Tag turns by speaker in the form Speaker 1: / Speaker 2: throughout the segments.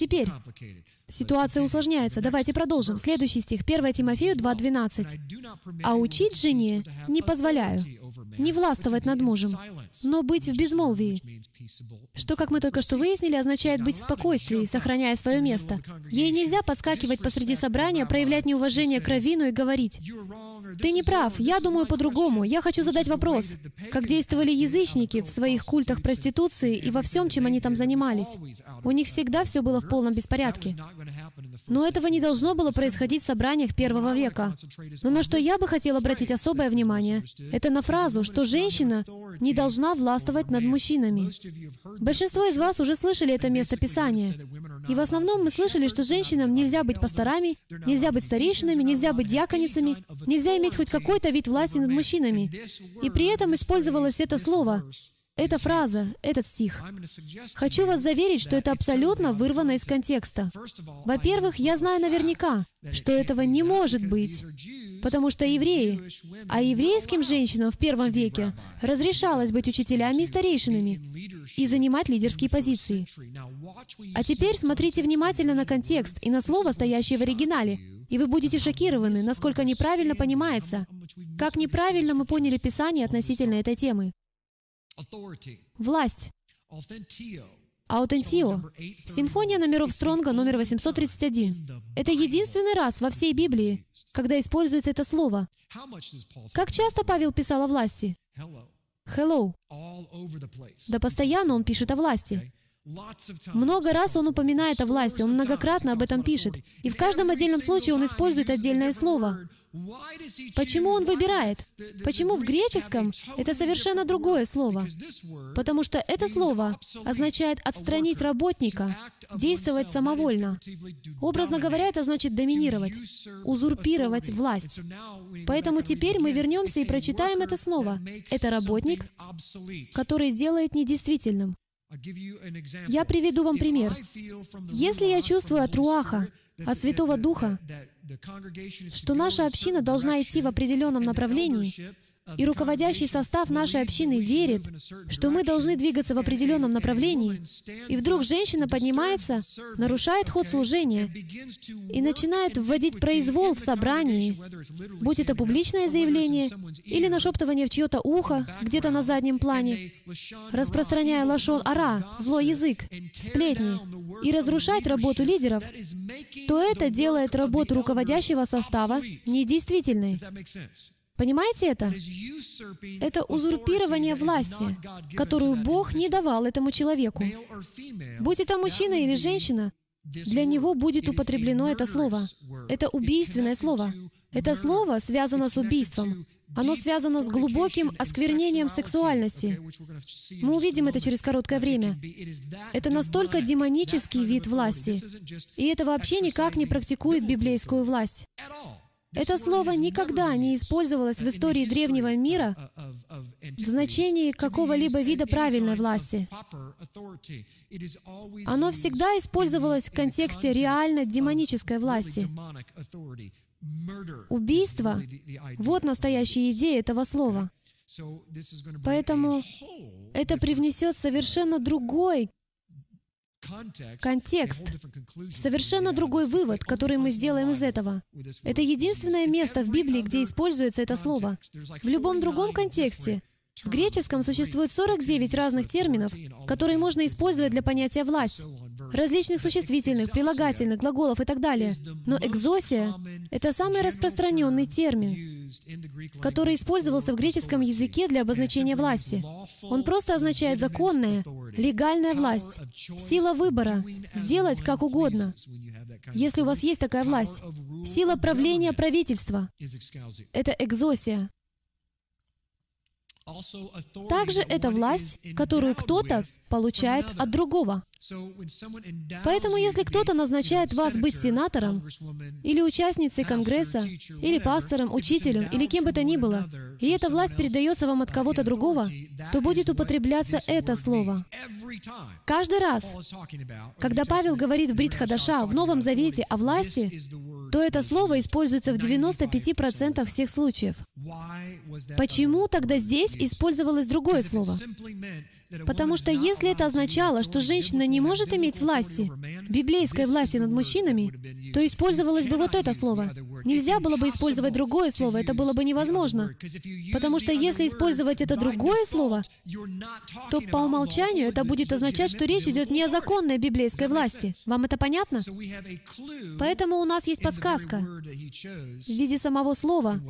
Speaker 1: Теперь ситуация усложняется. Давайте продолжим. Следующий стих, 1 Тимофею 2.12. «А учить жене не позволяю, не властвовать над мужем, но быть в безмолвии». Что, как мы только что выяснили, означает быть в спокойствии, сохраняя свое место. Ей нельзя подскакивать посреди собрания, проявлять неуважение к раввину и говорить, «Ты не прав, я думаю по-другому, я хочу задать вопрос». Как действовали язычники в своих культах проституции и во всем, чем они там занимались. У них всегда все было в полном беспорядке. Но этого не должно было происходить в собраниях первого века. Но на что я бы хотел обратить особое внимание, это на фразу, что женщина не должна властвовать над мужчинами. Большинство из вас уже слышали это место Писания. И в основном мы слышали, что женщинам нельзя быть пасторами, нельзя быть старейшинами, нельзя быть диаконицами, нельзя иметь хоть какой-то вид власти над мужчинами. И при этом использовалось это слово эта фраза, этот стих. Хочу вас заверить, что это абсолютно вырвано из контекста. Во-первых, я знаю наверняка, что этого не может быть, потому что евреи, а еврейским женщинам в первом веке разрешалось быть учителями и старейшинами и занимать лидерские позиции. А теперь смотрите внимательно на контекст и на слово, стоящее в оригинале, и вы будете шокированы, насколько неправильно понимается, как неправильно мы поняли Писание относительно этой темы. Власть. Аутентио. Симфония номеров Стронга номер 831. Это единственный раз во всей Библии, когда используется это слово. Как часто Павел писал о власти? Hello. Да постоянно он пишет о власти. Много раз он упоминает о власти, он многократно об этом пишет. И в каждом отдельном случае он использует отдельное слово. Почему он выбирает? Почему в греческом это совершенно другое слово? Потому что это слово означает отстранить работника, действовать самовольно. Образно говоря, это значит доминировать, узурпировать власть. Поэтому теперь мы вернемся и прочитаем это снова. Это работник, который делает недействительным. Я приведу вам пример. Если я чувствую от Руаха, от Святого Духа, что наша община должна идти в определенном направлении, и руководящий состав нашей общины верит, что мы должны двигаться в определенном направлении, и вдруг женщина поднимается, нарушает ход служения и начинает вводить произвол в собрании, будь это публичное заявление или нашептывание в чье-то ухо, где-то на заднем плане, распространяя лашон ара, злой язык, сплетни, и разрушать работу лидеров, то это делает работу руководящего состава недействительной. Понимаете это? Это узурпирование власти, которую Бог не давал этому человеку. Будь это мужчина или женщина, для него будет употреблено это слово. Это убийственное слово. Это слово связано с убийством. Оно связано с глубоким осквернением сексуальности. Мы увидим это через короткое время. Это настолько демонический вид власти. И это вообще никак не практикует библейскую власть. Это слово никогда не использовалось в истории древнего мира в значении какого-либо вида правильной власти. Оно всегда использовалось в контексте реально демонической власти. Убийство — вот настоящая идея этого слова. Поэтому это привнесет совершенно другой контекст, совершенно другой вывод, который мы сделаем из этого. Это единственное место в Библии, где используется это слово. В любом другом контексте. В греческом существует 49 разных терминов, которые можно использовать для понятия «власть», различных существительных, прилагательных, глаголов и так далее. Но экзосия — это самый распространенный термин, который использовался в греческом языке для обозначения власти. Он просто означает законная, легальная власть, сила выбора, сделать как угодно. Если у вас есть такая власть, сила правления правительства — это экзосия. Также это власть, которую кто-то получает от другого. Поэтому если кто-то назначает вас быть сенатором, или участницей Конгресса, или пастором, учителем, или кем бы то ни было, и эта власть передается вам от кого-то другого, то будет употребляться это слово. Каждый раз, когда Павел говорит в Бритхадаша в Новом Завете о власти, то это слово используется в 95% всех случаев. Почему тогда здесь использовалось другое слово? Потому что если это означало, что женщина не может иметь власти, библейской власти над мужчинами, то использовалось бы вот это слово. Нельзя было бы использовать другое слово, это было бы невозможно. Потому что если использовать это другое слово, то по умолчанию это будет означать, что речь идет не о законной библейской власти. Вам это понятно? Поэтому у нас есть подсказка в виде самого слова,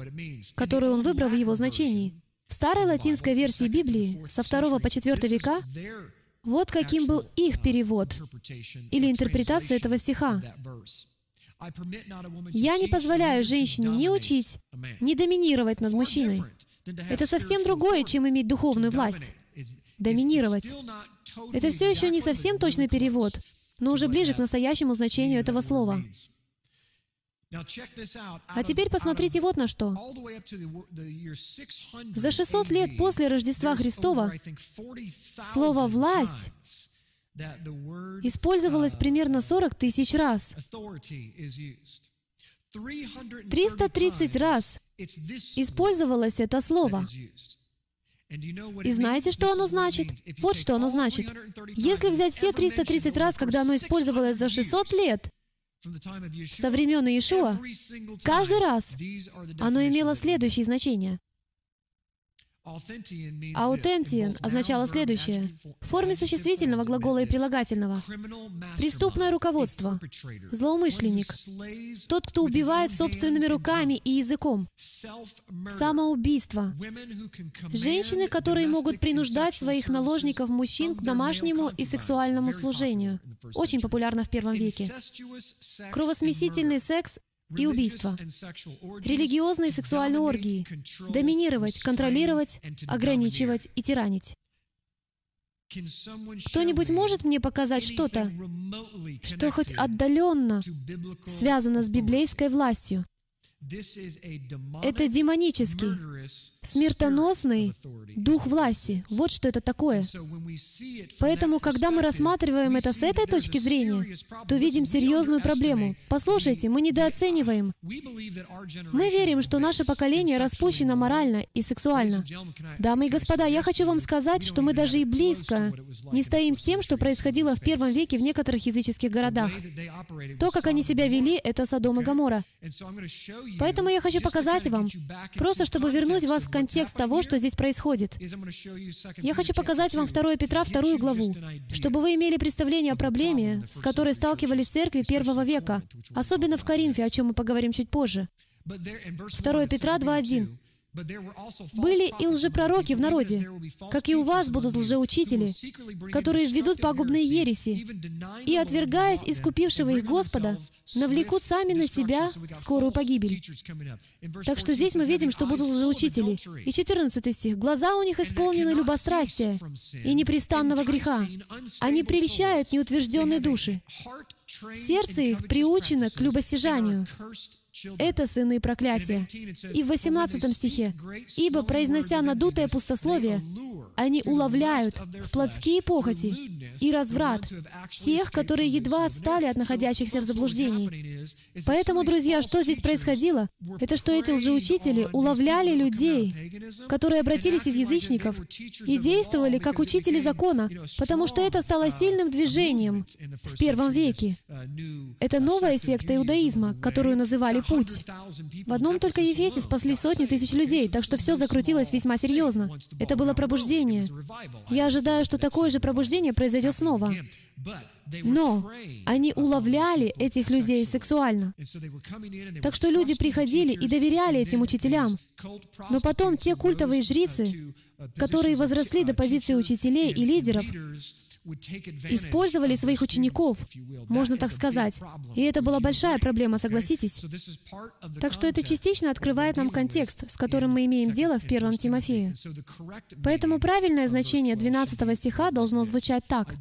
Speaker 1: которое он выбрал в его значении. В старой латинской версии Библии со 2 по 4 века вот каким был их перевод или интерпретация этого стиха. «Я не позволяю женщине ни учить, ни доминировать над мужчиной». Это совсем другое, чем иметь духовную власть. Доминировать. Это все еще не совсем точный перевод, но уже ближе к настоящему значению этого слова. А теперь посмотрите вот на что. За 600 лет после Рождества Христова слово «власть» использовалось примерно 40 тысяч раз. 330 раз использовалось это слово. И знаете, что оно значит? Вот что оно значит. Если взять все 330 раз, когда оно использовалось за 600 лет, со времен Иешуа, каждый раз оно имело следующее значение. Аутентиен означало следующее. В форме существительного глагола и прилагательного. Преступное руководство. Злоумышленник. Тот, кто убивает собственными руками и языком. Самоубийство. Женщины, которые могут принуждать своих наложников мужчин к домашнему и сексуальному служению. Очень популярно в первом веке. Кровосмесительный секс и убийства, религиозные и сексуальные оргии, доминировать, контролировать, ограничивать и тиранить. Кто-нибудь может мне показать что-то, что хоть отдаленно связано с библейской властью? Это демонический, смертоносный дух власти. Вот что это такое. Поэтому, когда мы рассматриваем это с этой точки зрения, то видим серьезную проблему. Послушайте, мы недооцениваем. Мы верим, что наше поколение распущено морально и сексуально. Дамы и господа, я хочу вам сказать, что мы даже и близко не стоим с тем, что происходило в первом веке в некоторых языческих городах. То, как они себя вели, это Содом и Гамора. Поэтому я хочу показать вам, просто чтобы вернуть вас в контекст того, что здесь происходит. Я хочу показать вам 2 Петра, вторую главу, чтобы вы имели представление о проблеме, с которой сталкивались церкви первого века, особенно в Коринфе, о чем мы поговорим чуть позже. 2 Петра 2.1. Были и лжепророки в народе, как и у вас будут лжеучители, которые введут пагубные ереси, и, отвергаясь искупившего их Господа, навлекут сами на себя скорую погибель. Так что здесь мы видим, что будут лжеучители. И 14 стих. «Глаза у них исполнены любострастия и непрестанного греха. Они прельщают неутвержденные души. Сердце их приучено к любостяжанию. Это сыны проклятия. И в 18 стихе, «Ибо, произнося надутое пустословие, они уловляют в плотские похоти и разврат тех, которые едва отстали от находящихся в заблуждении. Поэтому, друзья, что здесь происходило? Это что эти лжеучители уловляли людей, которые обратились из язычников и действовали как учители закона, потому что это стало сильным движением в первом веке. Это новая секта иудаизма, которую называли «Путь». В одном только Ефесе спасли сотни тысяч людей, так что все закрутилось весьма серьезно. Это было пробуждение. Я ожидаю, что такое же пробуждение произойдет снова. Но они уловляли этих людей сексуально. Так что люди приходили и доверяли этим учителям. Но потом те культовые жрицы, которые возросли до позиции учителей и лидеров, использовали своих учеников, можно так сказать. И это была большая проблема, согласитесь? Так что это частично открывает нам контекст, с которым мы имеем дело в первом Тимофее. Поэтому правильное значение 12 стиха должно звучать так.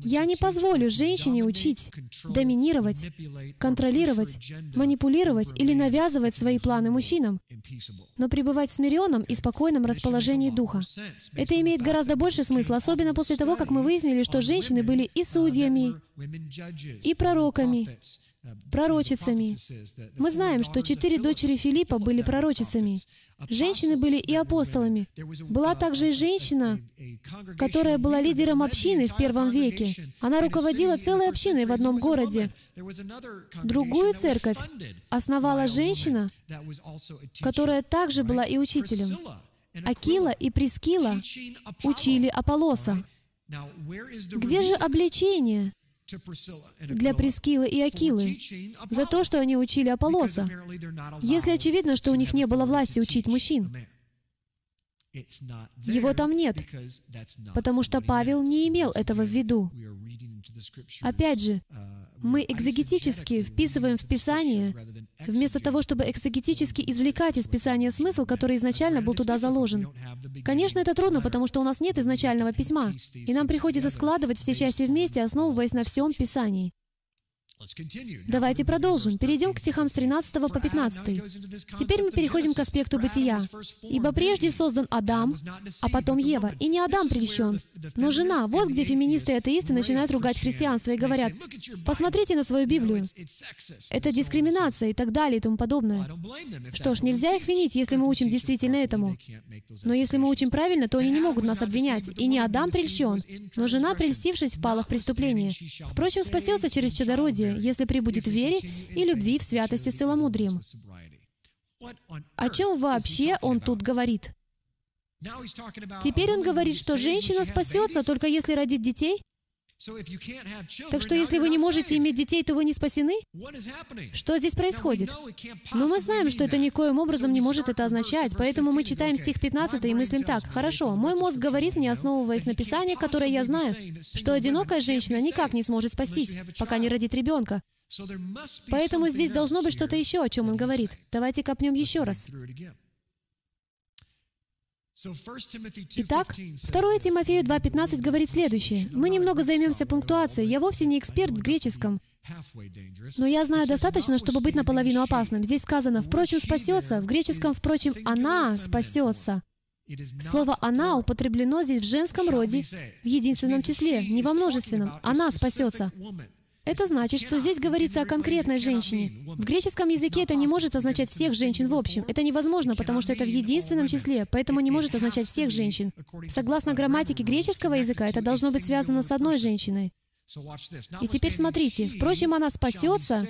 Speaker 1: «Я не позволю женщине учить, доминировать, контролировать, манипулировать или навязывать свои планы мужчинам, но пребывать в смиренном и спокойном расположении духа. Это имеет гораздо больше смысла, особенно после того, как мы выяснили, что женщины были и судьями, и пророками, пророчицами. Мы знаем, что четыре дочери Филиппа были пророчицами. Женщины были и апостолами. Была также и женщина, которая была лидером общины в первом веке. Она руководила целой общиной в одном городе. Другую церковь основала женщина, которая также была и учителем. Акила и Прескила учили Аполлоса. Где же обличение для Прескилы и Акилы? за то, что они учили Аполлоса, если очевидно, что у них не было власти учить мужчин? Его там нет, потому что Павел не имел этого в виду. Опять же, мы экзегетически вписываем в Писание, вместо того, чтобы экзегетически извлекать из Писания смысл, который изначально был туда заложен. Конечно, это трудно, потому что у нас нет изначального письма, и нам приходится складывать все части вместе, основываясь на всем Писании. Давайте продолжим. Перейдем к стихам с 13 по 15. Теперь мы переходим к аспекту бытия. «Ибо прежде создан Адам, а потом Ева. И не Адам прельщен, но жена». Вот где феминисты и атеисты начинают ругать христианство и говорят, «Посмотрите на свою Библию. Это дискриминация» и так далее и тому подобное. Что ж, нельзя их винить, если мы учим действительно этому. Но если мы учим правильно, то они не могут нас обвинять. И не Адам прельщен, но жена, прельстившись, впала в преступление. Впрочем, спасется через чадородие, если прибудет в вере и любви в святости с целомудрием. О чем вообще он тут говорит? Теперь он говорит, что женщина спасется только если родит детей? Так что если вы не можете иметь детей, то вы не спасены? Что здесь происходит? Но мы знаем, что это никоим образом не может это означать, поэтому мы читаем стих 15 и мыслим так. Хорошо, мой мозг говорит мне, основываясь на Писании, которое я знаю, что одинокая женщина никак не сможет спастись, пока не родит ребенка. Поэтому здесь должно быть что-то еще, о чем он говорит. Давайте копнем еще раз. Итак, 2 Тимофею 2.15 говорит следующее. Мы немного займемся пунктуацией. Я вовсе не эксперт в греческом, но я знаю достаточно, чтобы быть наполовину опасным. Здесь сказано «впрочем спасется», в греческом «впрочем она спасется». Слово «она» употреблено здесь в женском роде, в единственном числе, не во множественном. «Она спасется». Это значит, что здесь говорится о конкретной женщине. В греческом языке это не может означать всех женщин в общем. Это невозможно, потому что это в единственном числе, поэтому не может означать всех женщин. Согласно грамматике греческого языка, это должно быть связано с одной женщиной. И теперь смотрите. Впрочем, она спасется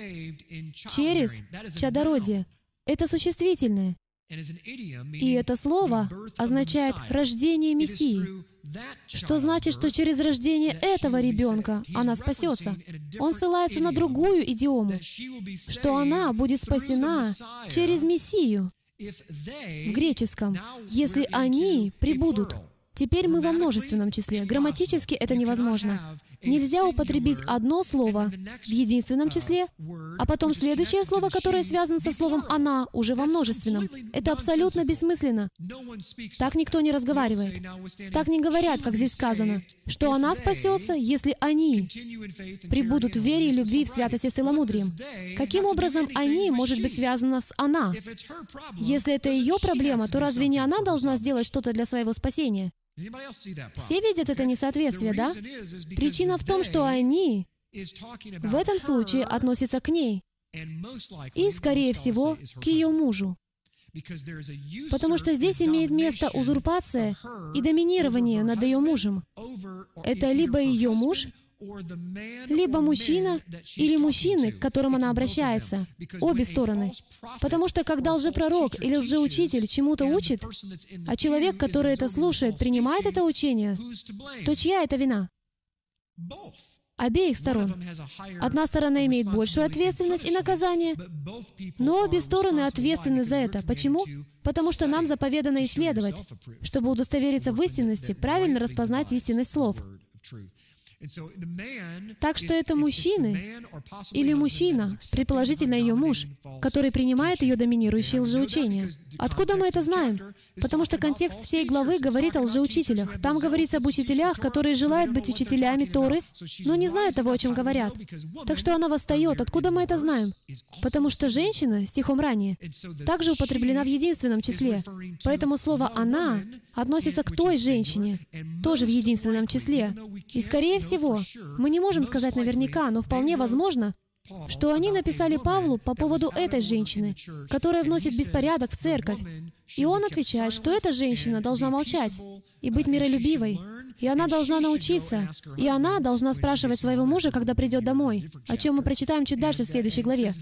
Speaker 1: через чадородие. Это существительное. И это слово означает «рождение Мессии». Что значит, что через рождение этого ребенка она спасется? Он ссылается на другую идиому, что она будет спасена через Мессию в греческом, если они прибудут. Теперь мы во множественном числе. Грамматически это невозможно. Нельзя употребить одно слово в единственном числе, а потом следующее слово, которое связано со словом «она», уже во множественном. Это абсолютно бессмысленно. Так никто не разговаривает. Так не говорят, как здесь сказано, что она спасется, если они прибудут в вере и любви в святости с целомудрием. Каким образом «они» может быть связано с «она»? Если это ее проблема, то разве не она должна сделать что-то для своего спасения? Все видят это несоответствие, да? Причина в том, что они в этом случае относятся к ней и, скорее всего, к ее мужу. Потому что здесь имеет место узурпация и доминирование над ее мужем. Это либо ее муж, либо мужчина или мужчины, к которым она обращается, обе стороны. Потому что когда лжепророк или лжеучитель чему-то учит, а человек, который это слушает, принимает это учение, то чья это вина? Обеих сторон. Одна сторона имеет большую ответственность и наказание, но обе стороны ответственны за это. Почему? Потому что нам заповедано исследовать, чтобы удостовериться в истинности, правильно распознать истинность слов. Так что это мужчины или мужчина, предположительно ее муж, который принимает ее доминирующие лжеучения. Откуда мы это знаем? Потому что контекст всей главы говорит о лжеучителях. Там говорится об учителях, которые желают быть учителями Торы, но не знают того, о чем говорят. Так что она восстает. Откуда мы это знаем? Потому что женщина, стихом ранее, также употреблена в единственном числе. Поэтому слово «она» относится к той женщине, тоже в единственном числе. И, скорее всего, мы не можем сказать наверняка, но вполне возможно, что они написали Павлу по поводу этой женщины, которая вносит беспорядок в церковь. И он отвечает, что эта женщина должна молчать и быть миролюбивой, и она должна научиться, и она должна спрашивать своего мужа, когда придет домой, о чем мы прочитаем чуть дальше в следующей главе.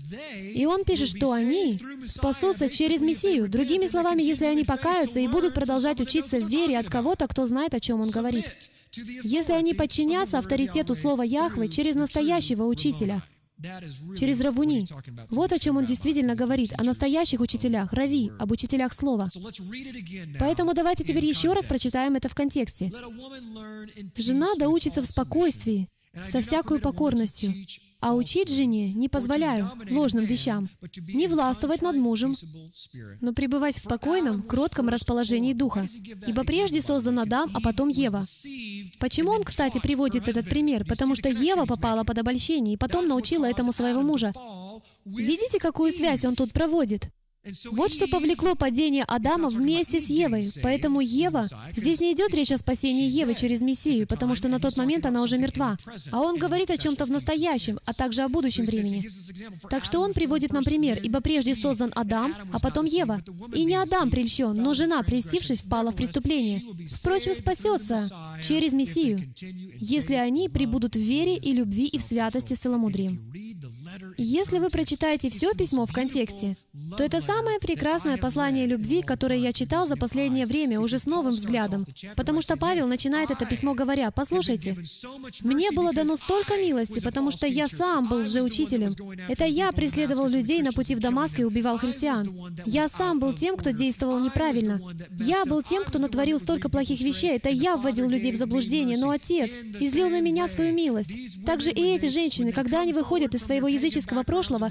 Speaker 1: И он пишет, что они спасутся через Мессию. Другими словами, если они покаются и будут продолжать учиться в вере от кого-то, кто знает, о чем он говорит. Если они подчинятся авторитету слова Яхвы через настоящего учителя, через Равуни. Вот о чем он действительно говорит, о настоящих учителях, Рави, об учителях слова. Поэтому давайте теперь еще раз прочитаем это в контексте. Жена доучится в спокойствии, со всякой покорностью, а учить жене не позволяю ложным вещам, не властвовать над мужем, но пребывать в спокойном, кротком расположении духа. Ибо прежде создан Адам, а потом Ева. Почему он, кстати, приводит этот пример? Потому что Ева попала под обольщение и потом научила этому своего мужа. Видите, какую связь он тут проводит? Вот что повлекло падение Адама вместе с Евой. Поэтому Ева... Здесь не идет речь о спасении Евы через Мессию, потому что на тот момент она уже мертва. А он говорит о чем-то в настоящем, а также о будущем времени. Так что он приводит нам пример, ибо прежде создан Адам, а потом Ева. И не Адам прельщен, но жена, прельстившись, впала в преступление. Впрочем, спасется через Мессию, если они прибудут в вере и любви и в святости с целомудрием. Если вы прочитаете все письмо в контексте, то это самое прекрасное послание любви, которое я читал за последнее время уже с новым взглядом. Потому что Павел начинает это письмо говоря, «Послушайте, мне было дано столько милости, потому что я сам был лжеучителем. Это я преследовал людей на пути в Дамаск и убивал христиан. Я сам был тем, кто действовал неправильно. Я был тем, кто натворил столько плохих вещей. Это я вводил людей в заблуждение, но Отец излил на меня свою милость. Также и эти женщины, когда они выходят из своего языческого прошлого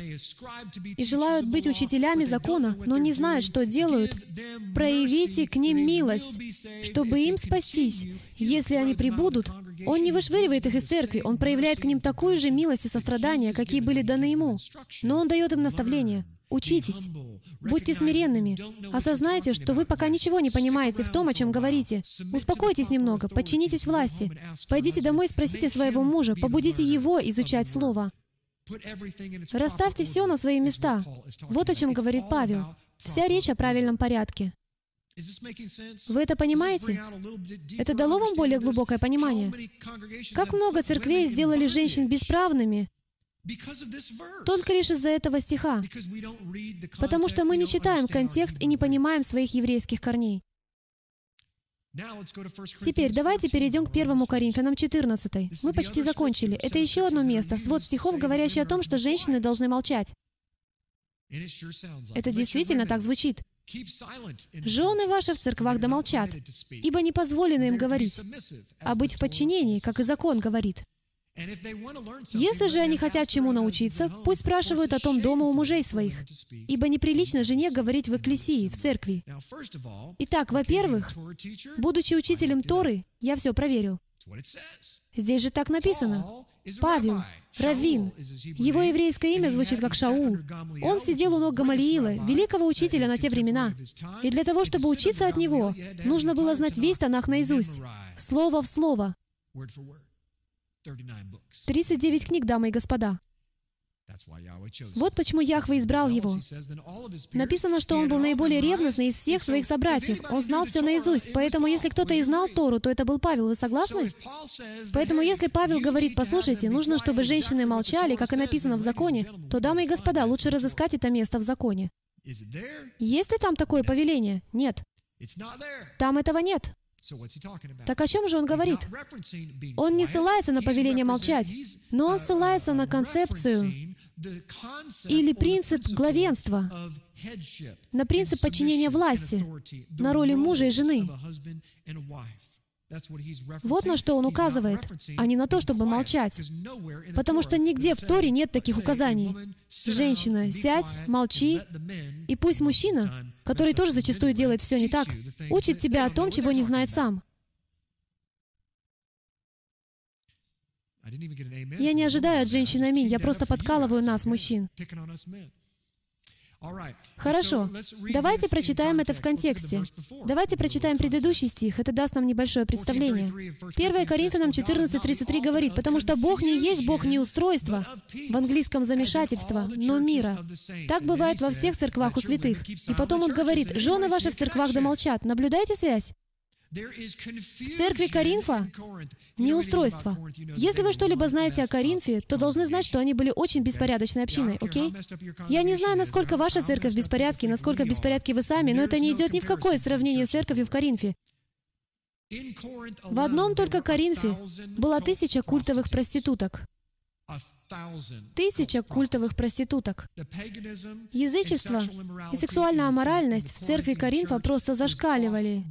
Speaker 1: и желают быть учителями закона, но не знают, что делают, проявите к ним милость, чтобы им спастись. Если они прибудут, Он не вышвыривает их из церкви, Он проявляет к ним такую же милость и сострадание, какие были даны Ему. Но Он дает им наставление. Учитесь. Будьте смиренными. Осознайте, что вы пока ничего не понимаете в том, о чем говорите. Успокойтесь немного, подчинитесь власти. Пойдите домой и спросите своего мужа, побудите его изучать Слово. Расставьте все на свои места. Вот о чем говорит Павел. Вся речь о правильном порядке. Вы это понимаете? Это дало вам более глубокое понимание? Как много церквей сделали женщин бесправными только лишь из-за этого стиха, потому что мы не читаем контекст и не понимаем своих еврейских корней. Теперь давайте перейдем к 1 Коринфянам 14. Мы почти закончили. Это еще одно место, свод стихов, говорящий о том, что женщины должны молчать. Это действительно так звучит. «Жены ваши в церквах да молчат, ибо не позволено им говорить, а быть в подчинении, как и закон говорит». Если же они хотят чему научиться, пусть спрашивают о том дома у мужей своих, ибо неприлично жене говорить в экклесии, в церкви. Итак, во-первых, будучи учителем Торы, я все проверил. Здесь же так написано. Павел, Равин. Его еврейское имя звучит как Шаул. Он сидел у ног Гамалиила, великого учителя на те времена. И для того, чтобы учиться от него, нужно было знать весь Танах наизусть, слово в слово. 39 книг, дамы и господа. Вот почему Яхве избрал его. Написано, что он был наиболее ревностный из всех своих собратьев. Он знал все наизусть. Поэтому, если кто-то и знал Тору, то это был Павел. Вы согласны? Поэтому, если Павел говорит, послушайте, нужно, чтобы женщины молчали, как и написано в законе, то, дамы и господа, лучше разыскать это место в законе. Есть ли там такое повеление? Нет. Там этого нет. Так о чем же он говорит? Он не ссылается на повеление молчать, но он ссылается на концепцию или принцип главенства, на принцип подчинения власти, на роли мужа и жены. Вот на что он указывает, а не на то, чтобы молчать. Потому что нигде в Торе нет таких указаний. Женщина, сядь, молчи, и пусть мужчина, который тоже зачастую делает все не так, учит тебя о том, чего не знает сам. Я не ожидаю от женщин аминь, я просто подкалываю нас, мужчин. Хорошо. Давайте прочитаем это в контексте. Давайте прочитаем предыдущий стих. Это даст нам небольшое представление. 1 Коринфянам 14.33 говорит, «Потому что Бог не есть Бог не устройства, в английском замешательства, но мира». Так бывает во всех церквах у святых. И потом он говорит, «Жены ваши в церквах да молчат». Наблюдайте связь? В церкви Коринфа не устройство. Если вы что-либо знаете о Коринфе, то должны знать, что они были очень беспорядочной общиной, окей? Я не знаю, насколько ваша церковь в беспорядке, насколько в беспорядке вы сами, но это не идет ни в какое сравнение с церковью в Коринфе. В одном только Коринфе было тысяча культовых проституток. Тысяча культовых проституток. Язычество и сексуальная аморальность в церкви Коринфа просто зашкаливали.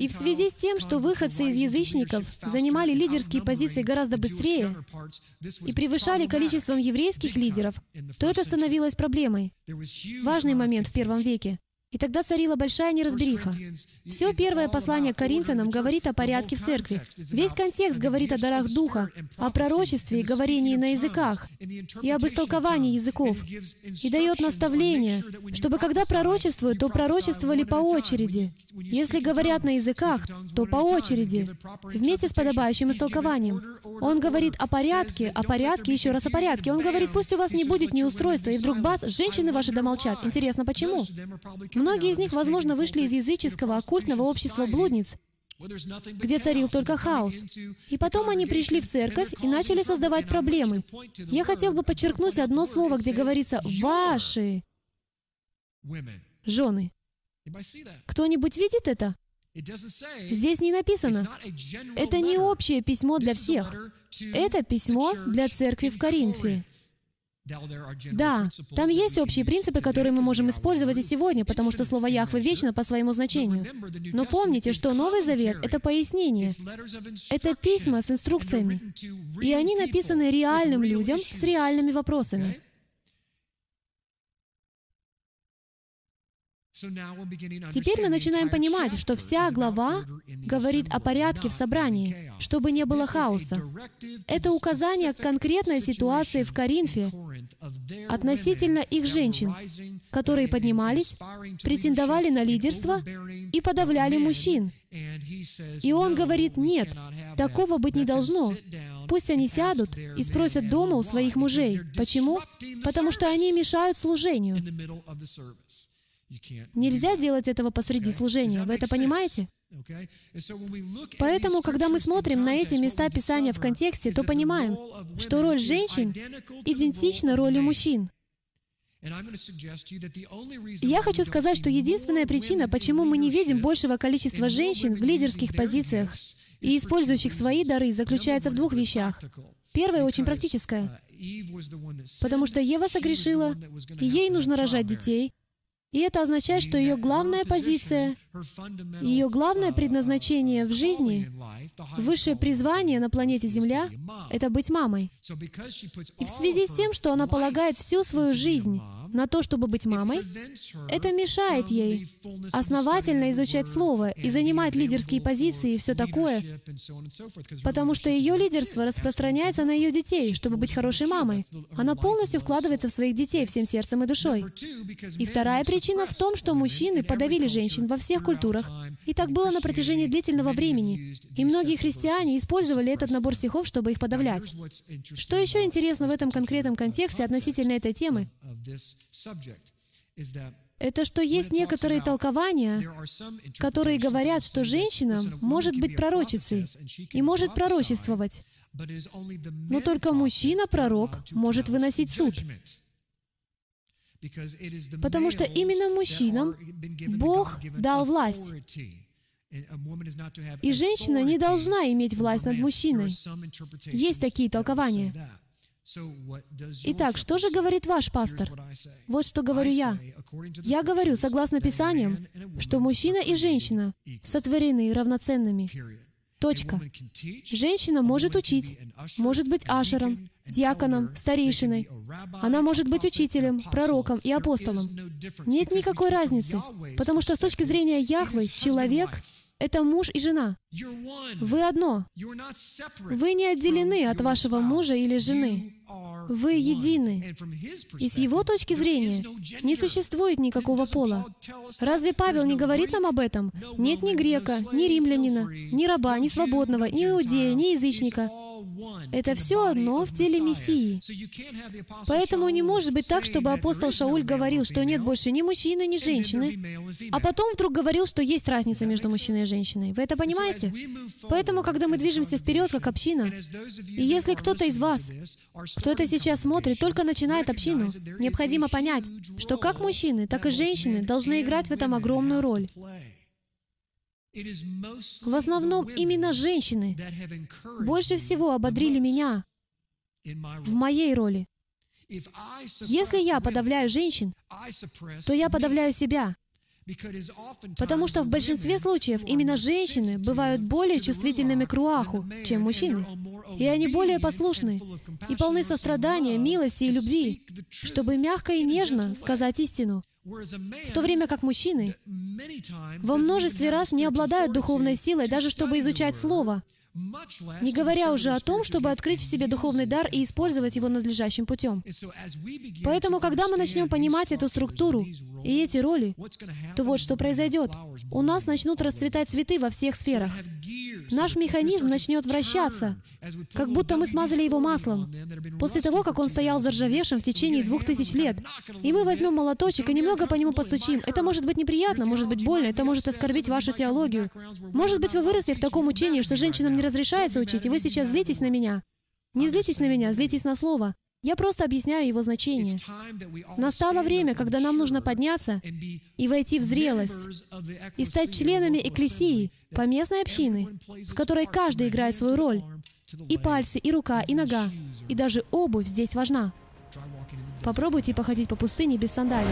Speaker 1: И в связи с тем, что выходцы из язычников занимали лидерские позиции гораздо быстрее и превышали количеством еврейских лидеров, то это становилось проблемой. Важный момент в первом веке. И тогда царила большая неразбериха. Все первое послание к Коринфянам говорит о порядке в церкви. Весь контекст говорит о дарах Духа, о пророчестве и говорении на языках, и об истолковании языков. И дает наставление, чтобы когда пророчествуют, то пророчествовали по очереди. Если говорят на языках, то по очереди, вместе с подобающим истолкованием. Он говорит о порядке, о порядке, еще раз о порядке. Он говорит, пусть у вас не будет неустройства, и вдруг бац, женщины ваши домолчат. Интересно, почему? Многие из них, возможно, вышли из языческого оккультного общества блудниц, где царил только хаос. И потом они пришли в церковь и начали создавать проблемы. Я хотел бы подчеркнуть одно слово, где говорится «ваши жены». Кто-нибудь видит это? Здесь не написано. Это не общее письмо для всех. Это письмо для церкви в Коринфе. Да, там есть общие принципы, которые мы можем использовать и сегодня, потому что слово Яхве вечно по своему значению. Но помните, что Новый Завет — это пояснение. Это письма с инструкциями. И они написаны реальным людям с реальными вопросами. Теперь мы начинаем понимать, что вся глава говорит о порядке в собрании, чтобы не было хаоса. Это указание к конкретной ситуации в Коринфе относительно их женщин, которые поднимались, претендовали на лидерство и подавляли мужчин. И он говорит, нет, такого быть не должно. Пусть они сядут и спросят дома у своих мужей. Почему? Потому что они мешают служению. Нельзя делать этого посреди служения. Вы это понимаете? Поэтому, когда мы смотрим на эти места Писания в контексте, то понимаем, что роль женщин идентична роли мужчин. я хочу сказать, что единственная причина, почему мы не видим большего количества женщин в лидерских позициях и использующих свои дары, заключается в двух вещах. Первое очень практическое. Потому что Ева согрешила, и ей нужно рожать детей, и это означает, что ее главная позиция, ее главное предназначение в жизни, высшее призвание на планете Земля — это быть мамой. И в связи с тем, что она полагает всю свою жизнь на то, чтобы быть мамой, это мешает ей основательно изучать Слово и занимать лидерские позиции и все такое, потому что ее лидерство распространяется на ее детей, чтобы быть хорошей мамой. Она полностью вкладывается в своих детей всем сердцем и душой. И вторая причина в том, что мужчины подавили женщин во всех культурах, и так было на протяжении длительного времени. И многие христиане использовали этот набор стихов, чтобы их подавлять. Что еще интересно в этом конкретном контексте относительно этой темы? это что есть некоторые толкования, которые говорят, что женщина может быть пророчицей и может пророчествовать, но только мужчина-пророк может выносить суд. Потому что именно мужчинам Бог дал власть. И женщина не должна иметь власть над мужчиной. Есть такие толкования. Итак, что же говорит ваш пастор? Вот что говорю я. Я говорю, согласно Писаниям, что мужчина и женщина сотворены равноценными. Точка. Женщина может учить, может быть ашером, диаконом, старейшиной. Она может быть учителем, пророком и апостолом. Нет никакой разницы, потому что с точки зрения Яхвы человек это муж и жена. Вы одно. Вы не отделены от вашего мужа или жены. Вы едины. И с его точки зрения не существует никакого пола. Разве Павел не говорит нам об этом? Нет ни грека, ни римлянина, ни раба, ни свободного, ни иудея, ни язычника. Это все одно в теле Мессии. Поэтому не может быть так, чтобы апостол Шауль говорил, что нет больше ни мужчины, ни женщины, а потом вдруг говорил, что есть разница между мужчиной и женщиной. Вы это понимаете? Поэтому, когда мы движемся вперед как община, и если кто-то из вас, кто это сейчас смотрит, только начинает общину, необходимо понять, что как мужчины, так и женщины должны играть в этом огромную роль. В основном именно женщины больше всего ободрили меня в моей роли. Если я подавляю женщин, то я подавляю себя. Потому что в большинстве случаев именно женщины бывают более чувствительными к руаху, чем мужчины. И они более послушны и полны сострадания, милости и любви, чтобы мягко и нежно сказать истину. В то время как мужчины во множестве раз не обладают духовной силой, даже чтобы изучать Слово, не говоря уже о том, чтобы открыть в себе духовный дар и использовать его надлежащим путем. Поэтому, когда мы начнем понимать эту структуру и эти роли, то вот что произойдет. У нас начнут расцветать цветы во всех сферах. Наш механизм начнет вращаться, как будто мы смазали его маслом, после того, как он стоял заржавевшим в течение двух тысяч лет. И мы возьмем молоточек и немного по нему постучим. Это может быть неприятно, может быть больно, это может оскорбить вашу теологию. Может быть, вы выросли в таком учении, что женщинам не разрешается учить, и вы сейчас злитесь на меня. Не злитесь на меня, злитесь на Слово. Я просто объясняю его значение. Настало время, когда нам нужно подняться и войти в зрелость, и стать членами экклесии, поместной общины, в которой каждый играет свою роль. И пальцы, и рука, и нога, и даже обувь здесь важна. Попробуйте походить по пустыне без сандалий.